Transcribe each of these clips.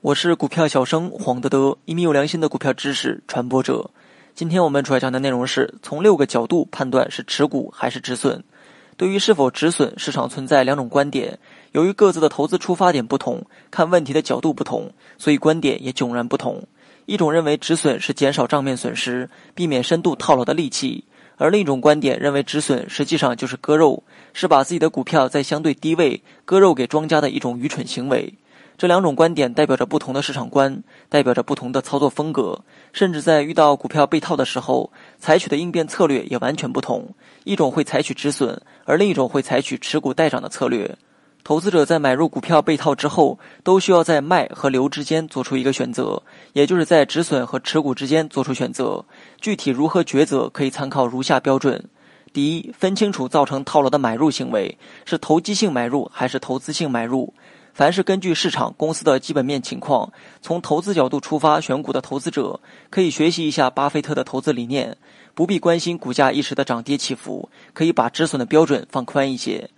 我是股票小生黄德德，一名有良心的股票知识传播者。今天我们主要讲的内容是从六个角度判断是持股还是止损。对于是否止损，市场存在两种观点。由于各自的投资出发点不同，看问题的角度不同，所以观点也迥然不同。一种认为止损是减少账面损失，避免深度套牢的利器；而另一种观点认为止损实际上就是割肉，是把自己的股票在相对低位割肉给庄家的一种愚蠢行为。这两种观点代表着不同的市场观，代表着不同的操作风格，甚至在遇到股票被套的时候，采取的应变策略也完全不同。一种会采取止损，而另一种会采取持股待涨的策略。投资者在买入股票被套之后，都需要在卖和留之间做出一个选择，也就是在止损和持股之间做出选择。具体如何抉择，可以参考如下标准：第一，分清楚造成套牢的买入行为是投机性买入还是投资性买入。凡是根据市场公司的基本面情况，从投资角度出发选股的投资者，可以学习一下巴菲特的投资理念，不必关心股价一时的涨跌起伏，可以把止损的标准放宽一些。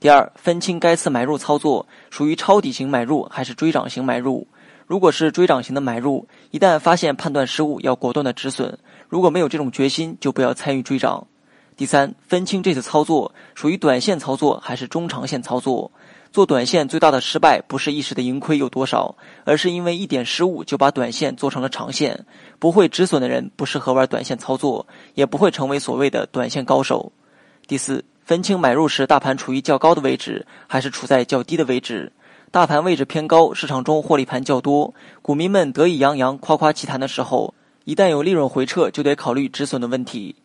第二，分清该次买入操作属于抄底型买入还是追涨型买入。如果是追涨型的买入，一旦发现判断失误，要果断的止损；如果没有这种决心，就不要参与追涨。第三，分清这次操作属于短线操作还是中长线操作。做短线最大的失败不是一时的盈亏有多少，而是因为一点失误就把短线做成了长线。不会止损的人不适合玩短线操作，也不会成为所谓的短线高手。第四，分清买入时大盘处于较高的位置还是处在较低的位置。大盘位置偏高，市场中获利盘较多，股民们得意洋洋、夸夸其谈的时候，一旦有利润回撤，就得考虑止损的问题。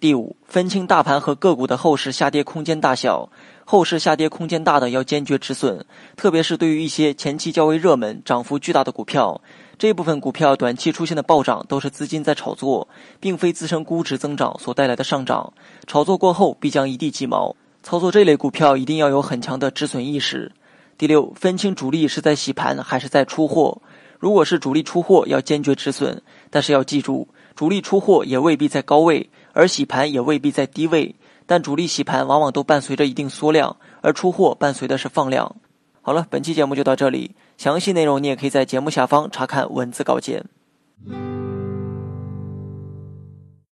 第五，分清大盘和个股的后市下跌空间大小。后市下跌空间大的要坚决止损，特别是对于一些前期较为热门、涨幅巨大的股票，这部分股票短期出现的暴涨都是资金在炒作，并非自身估值增长所带来的上涨。炒作过后必将一地鸡毛。操作这类股票一定要有很强的止损意识。第六，分清主力是在洗盘还是在出货。如果是主力出货，要坚决止损，但是要记住，主力出货也未必在高位，而洗盘也未必在低位。但主力洗盘往往都伴随着一定缩量，而出货伴随的是放量。好了，本期节目就到这里，详细内容你也可以在节目下方查看文字稿件。